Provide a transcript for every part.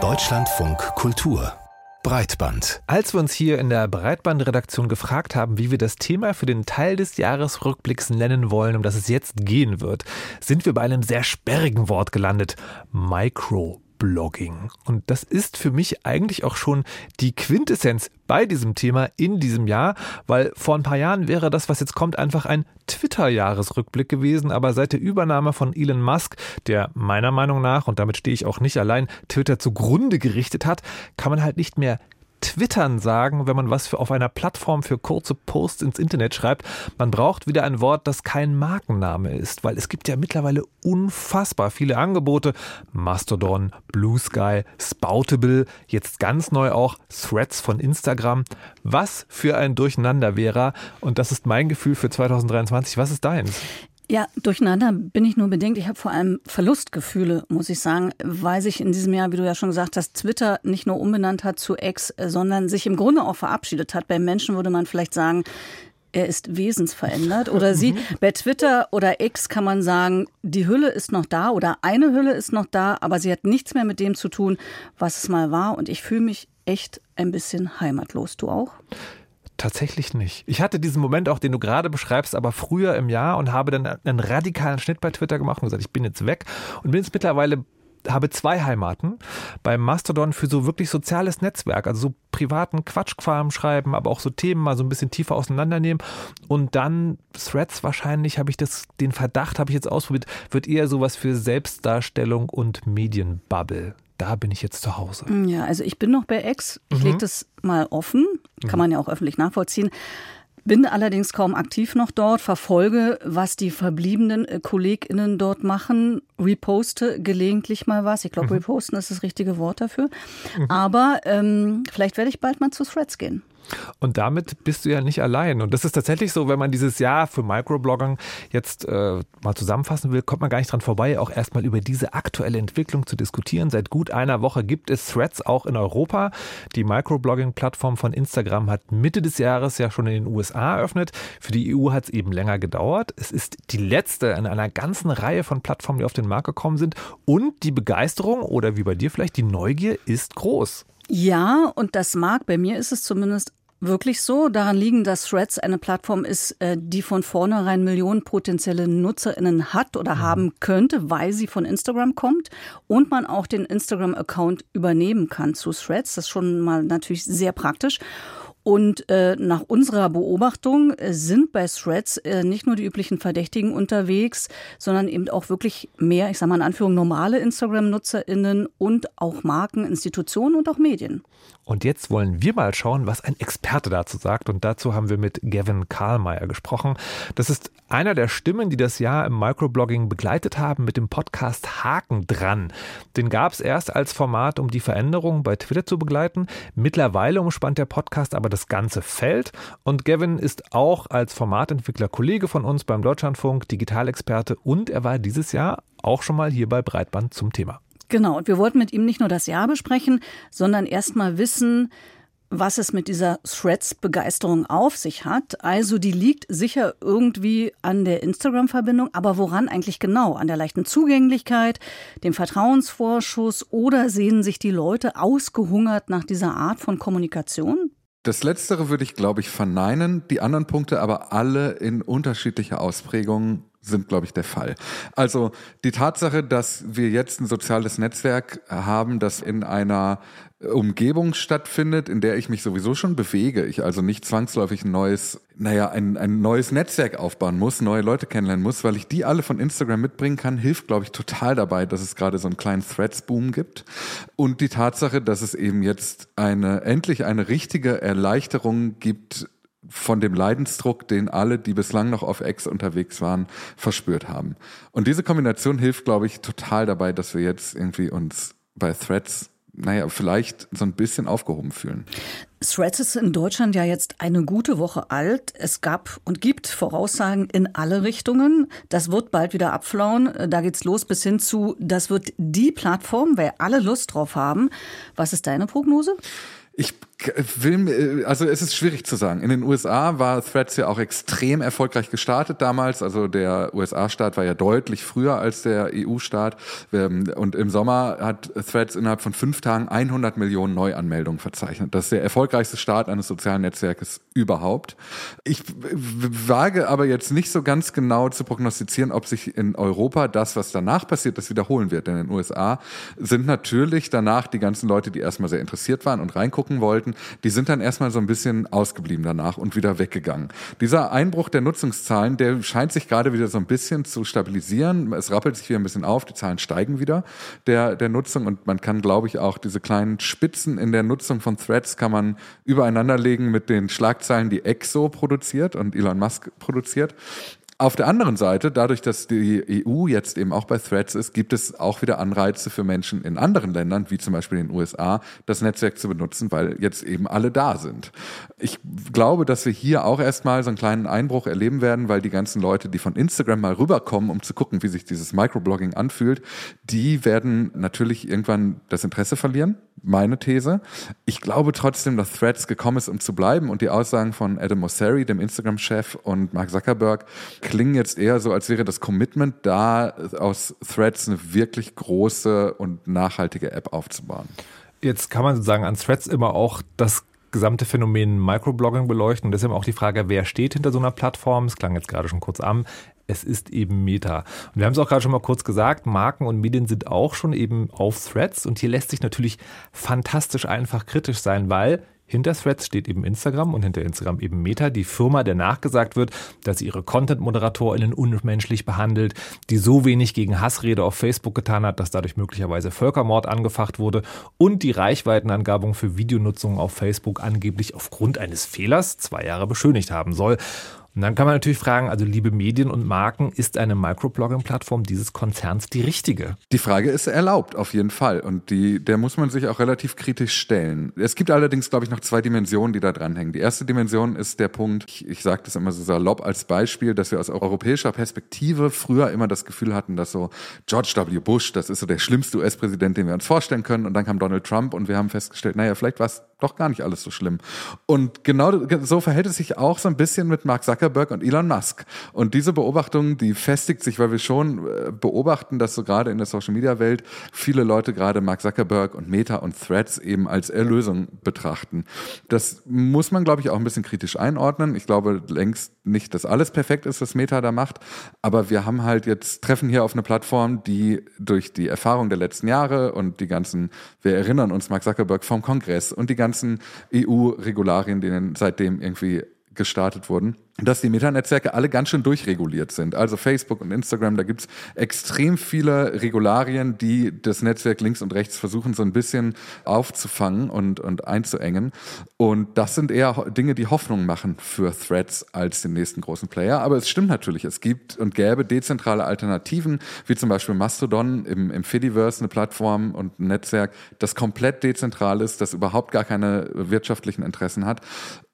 Deutschlandfunk Kultur Breitband. Als wir uns hier in der Breitbandredaktion gefragt haben, wie wir das Thema für den Teil des Jahresrückblicks nennen wollen, um das es jetzt gehen wird, sind wir bei einem sehr sperrigen Wort gelandet. Micro Blogging. Und das ist für mich eigentlich auch schon die Quintessenz bei diesem Thema in diesem Jahr, weil vor ein paar Jahren wäre das, was jetzt kommt, einfach ein Twitter-Jahresrückblick gewesen. Aber seit der Übernahme von Elon Musk, der meiner Meinung nach, und damit stehe ich auch nicht allein, Twitter zugrunde gerichtet hat, kann man halt nicht mehr Twittern sagen, wenn man was für auf einer Plattform für kurze Posts ins Internet schreibt. Man braucht wieder ein Wort, das kein Markenname ist, weil es gibt ja mittlerweile unfassbar viele Angebote. Mastodon, Blue Sky, Spoutable, jetzt ganz neu auch Threads von Instagram. Was für ein Durcheinander wäre. Und das ist mein Gefühl für 2023. Was ist deins? Ja, durcheinander bin ich nur bedingt. Ich habe vor allem Verlustgefühle, muss ich sagen, weil sich in diesem Jahr, wie du ja schon gesagt hast, Twitter nicht nur umbenannt hat zu X, sondern sich im Grunde auch verabschiedet hat. Bei Menschen würde man vielleicht sagen, er ist wesensverändert oder sie. Mhm. Bei Twitter oder X kann man sagen, die Hülle ist noch da oder eine Hülle ist noch da, aber sie hat nichts mehr mit dem zu tun, was es mal war. Und ich fühle mich echt ein bisschen heimatlos. Du auch? Tatsächlich nicht. Ich hatte diesen Moment auch, den du gerade beschreibst, aber früher im Jahr und habe dann einen radikalen Schnitt bei Twitter gemacht und gesagt, ich bin jetzt weg und bin jetzt mittlerweile habe zwei Heimaten. Beim Mastodon für so wirklich soziales Netzwerk, also so privaten Quatschquarm schreiben, aber auch so Themen mal so ein bisschen tiefer auseinandernehmen. Und dann Threads wahrscheinlich, habe ich das, den Verdacht habe ich jetzt ausprobiert, wird eher sowas für Selbstdarstellung und Medienbubble da bin ich jetzt zu Hause. Ja, also ich bin noch bei Ex. Ich mhm. lege das mal offen. Kann man ja auch öffentlich nachvollziehen. Bin allerdings kaum aktiv noch dort, verfolge, was die verbliebenen äh, KollegInnen dort machen, reposte gelegentlich mal was. Ich glaube, mhm. reposten ist das richtige Wort dafür. Mhm. Aber ähm, vielleicht werde ich bald mal zu Threads gehen. Und damit bist du ja nicht allein. Und das ist tatsächlich so, wenn man dieses Jahr für Microblogging jetzt äh, mal zusammenfassen will, kommt man gar nicht dran vorbei, auch erstmal über diese aktuelle Entwicklung zu diskutieren. Seit gut einer Woche gibt es Threads auch in Europa. Die Microblogging-Plattform von Instagram hat Mitte des Jahres ja schon in den USA eröffnet. Für die EU hat es eben länger gedauert. Es ist die letzte in einer ganzen Reihe von Plattformen, die auf den Markt gekommen sind. Und die Begeisterung oder wie bei dir vielleicht die Neugier ist groß. Ja, und das mag, bei mir ist es zumindest wirklich so. Daran liegen, dass Threads eine Plattform ist, äh, die von vornherein Millionen potenzielle NutzerInnen hat oder mhm. haben könnte, weil sie von Instagram kommt und man auch den Instagram-Account übernehmen kann zu Threads. Das ist schon mal natürlich sehr praktisch. Und äh, nach unserer Beobachtung äh, sind bei Threads äh, nicht nur die üblichen Verdächtigen unterwegs, sondern eben auch wirklich mehr, ich sage mal in Anführung, normale Instagram-NutzerInnen und auch Marken, Institutionen und auch Medien. Und jetzt wollen wir mal schauen, was ein Experte dazu sagt. Und dazu haben wir mit Gavin Karlmeier gesprochen. Das ist einer der Stimmen, die das Jahr im Microblogging begleitet haben mit dem Podcast Haken dran. Den gab es erst als Format, um die Veränderungen bei Twitter zu begleiten. Mittlerweile umspannt der Podcast aber das ganze Feld. Und Gavin ist auch als Formatentwickler Kollege von uns beim Deutschlandfunk, Digitalexperte und er war dieses Jahr auch schon mal hier bei Breitband zum Thema. Genau, und wir wollten mit ihm nicht nur das Jahr besprechen, sondern erst mal wissen, was es mit dieser Threads-Begeisterung auf sich hat. Also die liegt sicher irgendwie an der Instagram-Verbindung, aber woran eigentlich genau? An der leichten Zugänglichkeit, dem Vertrauensvorschuss oder sehen sich die Leute ausgehungert nach dieser Art von Kommunikation? Das Letztere würde ich, glaube ich, verneinen. Die anderen Punkte aber alle in unterschiedlicher Ausprägung sind, glaube ich, der Fall. Also die Tatsache, dass wir jetzt ein soziales Netzwerk haben, das in einer Umgebung stattfindet, in der ich mich sowieso schon bewege, ich also nicht zwangsläufig ein neues, naja, ein, ein neues Netzwerk aufbauen muss, neue Leute kennenlernen muss, weil ich die alle von Instagram mitbringen kann, hilft, glaube ich, total dabei, dass es gerade so einen kleinen Threads-Boom gibt. Und die Tatsache, dass es eben jetzt eine, endlich eine richtige Erleichterung gibt, von dem Leidensdruck, den alle, die bislang noch auf X unterwegs waren, verspürt haben. Und diese Kombination hilft, glaube ich, total dabei, dass wir jetzt irgendwie uns bei Threads naja, vielleicht so ein bisschen aufgehoben fühlen. Threads ist in Deutschland ja jetzt eine gute Woche alt. Es gab und gibt Voraussagen in alle Richtungen. Das wird bald wieder abflauen. Da geht's los bis hin zu, das wird die Plattform, weil alle Lust drauf haben. Was ist deine Prognose? Ich will, also es ist schwierig zu sagen. In den USA war Threads ja auch extrem erfolgreich gestartet damals. Also der USA-Staat war ja deutlich früher als der EU-Staat. Ähm, und im Sommer hat Threads innerhalb von fünf Tagen 100 Millionen Neuanmeldungen verzeichnet. Das ist der erfolgreichste Start eines sozialen Netzwerkes überhaupt. Ich wage aber jetzt nicht so ganz genau zu prognostizieren, ob sich in Europa das, was danach passiert, das wiederholen wird. Denn in den USA sind natürlich danach die ganzen Leute, die erstmal sehr interessiert waren und reingucken wollten, wollten, die sind dann erstmal so ein bisschen ausgeblieben danach und wieder weggegangen. Dieser Einbruch der Nutzungszahlen, der scheint sich gerade wieder so ein bisschen zu stabilisieren. Es rappelt sich wieder ein bisschen auf, die Zahlen steigen wieder der, der Nutzung und man kann, glaube ich, auch diese kleinen Spitzen in der Nutzung von Threads kann man übereinander legen mit den Schlagzeilen, die Exo produziert und Elon Musk produziert. Auf der anderen Seite, dadurch, dass die EU jetzt eben auch bei Threads ist, gibt es auch wieder Anreize für Menschen in anderen Ländern, wie zum Beispiel in den USA, das Netzwerk zu benutzen, weil jetzt eben alle da sind. Ich glaube, dass wir hier auch erstmal so einen kleinen Einbruch erleben werden, weil die ganzen Leute, die von Instagram mal rüberkommen, um zu gucken, wie sich dieses Microblogging anfühlt, die werden natürlich irgendwann das Interesse verlieren meine These. Ich glaube trotzdem, dass Threads gekommen ist, um zu bleiben und die Aussagen von Adam Mosseri, dem Instagram-Chef, und Mark Zuckerberg klingen jetzt eher so, als wäre das Commitment da, aus Threads eine wirklich große und nachhaltige App aufzubauen. Jetzt kann man sozusagen an Threads immer auch das gesamte Phänomen Microblogging beleuchten und deshalb auch die Frage, wer steht hinter so einer Plattform? Es klang jetzt gerade schon kurz an es ist eben Meta. Und wir haben es auch gerade schon mal kurz gesagt, Marken und Medien sind auch schon eben auf Threads und hier lässt sich natürlich fantastisch einfach kritisch sein, weil hinter Threads steht eben Instagram und hinter Instagram eben Meta, die Firma, der nachgesagt wird, dass sie ihre Content-ModeratorInnen unmenschlich behandelt, die so wenig gegen Hassrede auf Facebook getan hat, dass dadurch möglicherweise Völkermord angefacht wurde und die Reichweitenangabung für Videonutzung auf Facebook angeblich aufgrund eines Fehlers zwei Jahre beschönigt haben soll. Und dann kann man natürlich fragen, also liebe Medien und Marken, ist eine Microblogging-Plattform dieses Konzerns die richtige? Die Frage ist erlaubt, auf jeden Fall. Und die, der muss man sich auch relativ kritisch stellen. Es gibt allerdings, glaube ich, noch zwei Dimensionen, die da dranhängen. Die erste Dimension ist der Punkt, ich, ich sage das immer so salopp als Beispiel, dass wir aus europäischer Perspektive früher immer das Gefühl hatten, dass so George W. Bush, das ist so der schlimmste US-Präsident, den wir uns vorstellen können. Und dann kam Donald Trump und wir haben festgestellt, naja, vielleicht war es doch gar nicht alles so schlimm. Und genau so verhält es sich auch so ein bisschen mit Mark Zuckerberg und Elon Musk. Und diese Beobachtung, die festigt sich, weil wir schon äh, beobachten, dass so gerade in der Social Media Welt viele Leute gerade Mark Zuckerberg und Meta und Threads eben als Erlösung betrachten. Das muss man, glaube ich, auch ein bisschen kritisch einordnen. Ich glaube längst nicht, dass alles perfekt ist, was Meta da macht. Aber wir haben halt jetzt treffen hier auf eine Plattform, die durch die Erfahrung der letzten Jahre und die ganzen, wir erinnern uns Mark Zuckerberg vom Kongress und die ganzen EU-Regularien, die seitdem irgendwie gestartet wurden, dass die Metanetzwerke alle ganz schön durchreguliert sind. Also Facebook und Instagram, da gibt's extrem viele Regularien, die das Netzwerk links und rechts versuchen so ein bisschen aufzufangen und, und einzuengen. Und das sind eher Dinge, die Hoffnung machen für Threads als den nächsten großen Player. Aber es stimmt natürlich, es gibt und gäbe dezentrale Alternativen, wie zum Beispiel Mastodon im, im Fediverse, eine Plattform und ein Netzwerk, das komplett dezentral ist, das überhaupt gar keine wirtschaftlichen Interessen hat.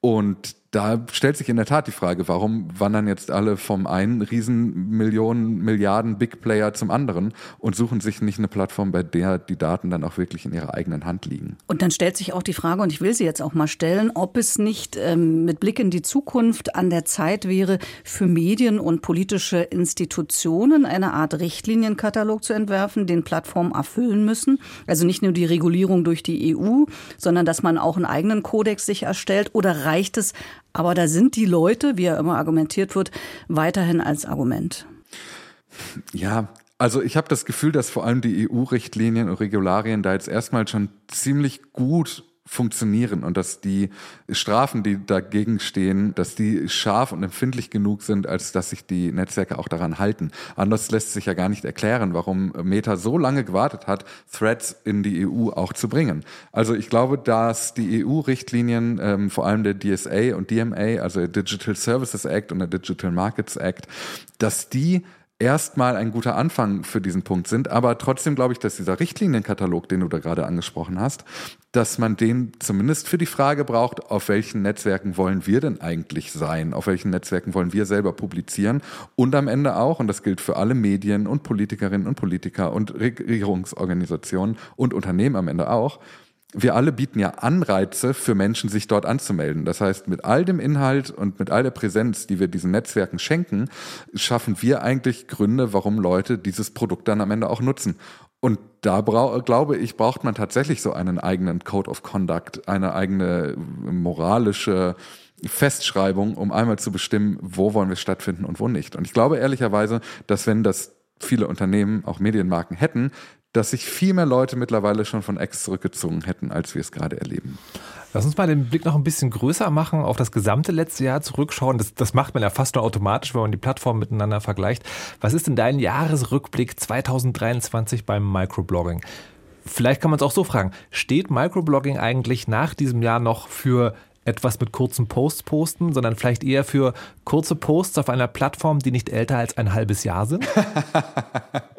Und da stellt sich in der Tat die Frage, warum wandern jetzt alle vom einen riesen Milliarden Big Player zum anderen und suchen sich nicht eine Plattform, bei der die Daten dann auch wirklich in ihrer eigenen Hand liegen. Und dann stellt sich auch die Frage, und ich will sie jetzt auch mal stellen, ob es nicht ähm, mit Blick in die Zukunft an der Zeit wäre, für Medien und politische Institutionen eine Art Richtlinienkatalog zu entwerfen, den Plattformen erfüllen müssen. Also nicht nur die Regulierung durch die EU, sondern dass man auch einen eigenen Kodex sich erstellt oder reicht es, aber da sind die Leute, wie ja immer argumentiert wird, weiterhin als Argument. Ja, also ich habe das Gefühl, dass vor allem die EU-Richtlinien und Regularien da jetzt erstmal schon ziemlich gut funktionieren und dass die Strafen, die dagegen stehen, dass die scharf und empfindlich genug sind, als dass sich die Netzwerke auch daran halten. Anders lässt sich ja gar nicht erklären, warum Meta so lange gewartet hat, Threads in die EU auch zu bringen. Also ich glaube, dass die EU-Richtlinien, ähm, vor allem der DSA und DMA, also der Digital Services Act und der Digital Markets Act, dass die erstmal ein guter Anfang für diesen Punkt sind. Aber trotzdem glaube ich, dass dieser Richtlinienkatalog, den du da gerade angesprochen hast, dass man den zumindest für die Frage braucht, auf welchen Netzwerken wollen wir denn eigentlich sein? Auf welchen Netzwerken wollen wir selber publizieren? Und am Ende auch, und das gilt für alle Medien und Politikerinnen und Politiker und Regierungsorganisationen und Unternehmen am Ende auch, wir alle bieten ja Anreize für Menschen, sich dort anzumelden. Das heißt, mit all dem Inhalt und mit all der Präsenz, die wir diesen Netzwerken schenken, schaffen wir eigentlich Gründe, warum Leute dieses Produkt dann am Ende auch nutzen. Und da glaube ich, braucht man tatsächlich so einen eigenen Code of Conduct, eine eigene moralische Festschreibung, um einmal zu bestimmen, wo wollen wir stattfinden und wo nicht. Und ich glaube ehrlicherweise, dass wenn das viele Unternehmen, auch Medienmarken hätten, dass sich viel mehr Leute mittlerweile schon von X zurückgezogen hätten, als wir es gerade erleben. Lass uns mal den Blick noch ein bisschen größer machen, auf das gesamte letzte Jahr zurückschauen. Das, das macht man ja fast nur automatisch, wenn man die Plattformen miteinander vergleicht. Was ist denn dein Jahresrückblick 2023 beim Microblogging? Vielleicht kann man es auch so fragen. Steht Microblogging eigentlich nach diesem Jahr noch für etwas mit kurzen Posts posten, sondern vielleicht eher für kurze Posts auf einer Plattform, die nicht älter als ein halbes Jahr sind?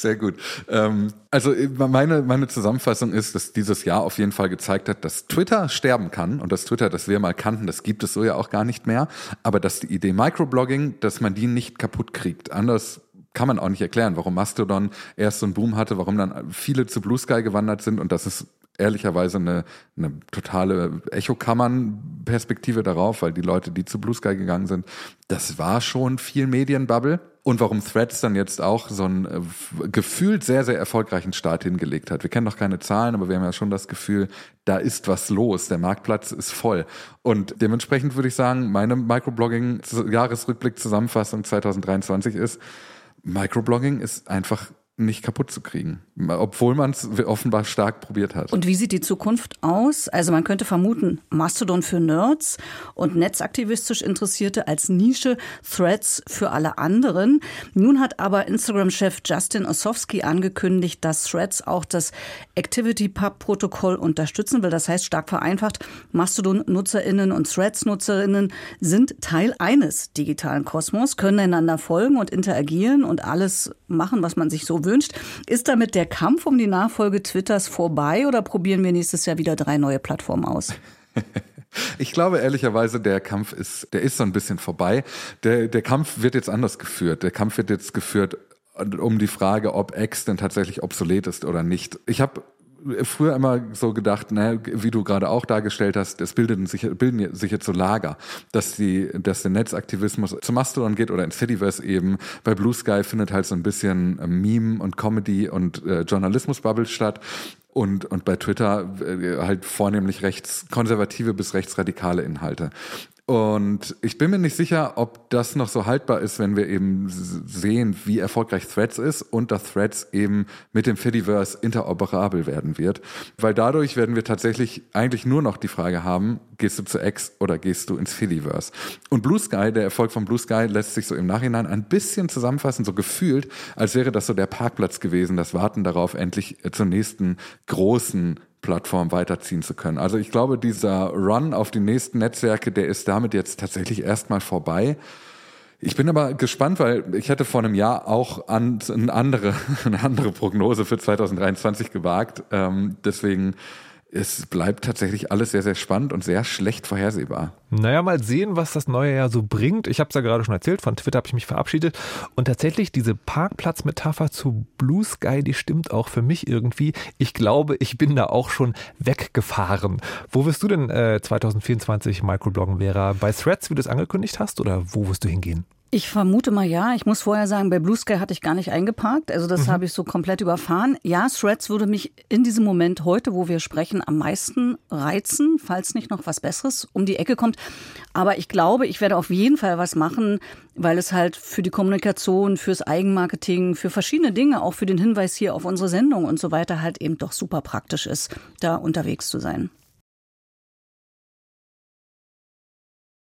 Sehr gut. Ähm, also äh, meine, meine Zusammenfassung ist, dass dieses Jahr auf jeden Fall gezeigt hat, dass Twitter sterben kann und das Twitter, das wir mal kannten, das gibt es so ja auch gar nicht mehr. Aber dass die Idee Microblogging, dass man die nicht kaputt kriegt. Anders kann man auch nicht erklären, warum Mastodon erst so einen Boom hatte, warum dann viele zu Blue Sky gewandert sind und dass es ehrlicherweise eine, eine totale Echokammern-Perspektive darauf, weil die Leute, die zu Blue Sky gegangen sind, das war schon viel Medienbubble. Und warum Threads dann jetzt auch so einen äh, gefühlt sehr, sehr erfolgreichen Start hingelegt hat. Wir kennen noch keine Zahlen, aber wir haben ja schon das Gefühl, da ist was los. Der Marktplatz ist voll. Und dementsprechend würde ich sagen, meine Microblogging-Jahresrückblick-Zusammenfassung 2023 ist, Microblogging ist einfach nicht kaputt zu kriegen, obwohl man es offenbar stark probiert hat. Und wie sieht die Zukunft aus? Also man könnte vermuten, Mastodon für Nerds und netzaktivistisch Interessierte als Nische, Threads für alle anderen. Nun hat aber Instagram-Chef Justin Osowski angekündigt, dass Threads auch das ActivityPub-Protokoll unterstützen will. Das heißt, stark vereinfacht, Mastodon-NutzerInnen und Threads-NutzerInnen sind Teil eines digitalen Kosmos, können einander folgen und interagieren und alles machen, was man sich so wünscht. Ist damit der Kampf um die Nachfolge Twitters vorbei oder probieren wir nächstes Jahr wieder drei neue Plattformen aus? Ich glaube ehrlicherweise, der Kampf ist, der ist so ein bisschen vorbei. Der, der Kampf wird jetzt anders geführt. Der Kampf wird jetzt geführt um die Frage, ob X denn tatsächlich obsolet ist oder nicht. Ich habe früher immer so gedacht, ne, wie du gerade auch dargestellt hast, es bilden sich, bilden sich jetzt so Lager, dass die, dass der Netzaktivismus zu Mastodon geht oder ins Cityverse eben. Bei Blue Sky findet halt so ein bisschen äh, Meme und Comedy und äh, Journalismus-Bubble statt. Und, und bei Twitter äh, halt vornehmlich rechtskonservative bis rechtsradikale Inhalte. Und ich bin mir nicht sicher, ob das noch so haltbar ist, wenn wir eben sehen, wie erfolgreich Threads ist und dass Threads eben mit dem Fediverse interoperabel werden wird. Weil dadurch werden wir tatsächlich eigentlich nur noch die Frage haben, gehst du zu X oder gehst du ins Fediverse? Und Blue Sky, der Erfolg von Blue Sky lässt sich so im Nachhinein ein bisschen zusammenfassen, so gefühlt, als wäre das so der Parkplatz gewesen, das Warten darauf, endlich zur nächsten großen Plattform weiterziehen zu können. Also ich glaube, dieser Run auf die nächsten Netzwerke, der ist damit jetzt tatsächlich erstmal vorbei. Ich bin aber gespannt, weil ich hätte vor einem Jahr auch an, eine, andere, eine andere Prognose für 2023 gewagt. Ähm, deswegen es bleibt tatsächlich alles sehr, sehr spannend und sehr schlecht vorhersehbar. Naja, mal sehen, was das neue Jahr so bringt. Ich habe es ja gerade schon erzählt, von Twitter habe ich mich verabschiedet. Und tatsächlich, diese Parkplatzmetapher zu Blue Sky, die stimmt auch für mich irgendwie. Ich glaube, ich bin da auch schon weggefahren. Wo wirst du denn äh, 2024 Microbloggen, Vera? Bei Threads, wie du es angekündigt hast, oder wo wirst du hingehen? Ich vermute mal ja. Ich muss vorher sagen, bei Blue Sky hatte ich gar nicht eingeparkt. Also das mhm. habe ich so komplett überfahren. Ja, Threads würde mich in diesem Moment heute, wo wir sprechen, am meisten reizen, falls nicht noch was Besseres um die Ecke kommt. Aber ich glaube, ich werde auf jeden Fall was machen, weil es halt für die Kommunikation, fürs Eigenmarketing, für verschiedene Dinge, auch für den Hinweis hier auf unsere Sendung und so weiter halt eben doch super praktisch ist, da unterwegs zu sein.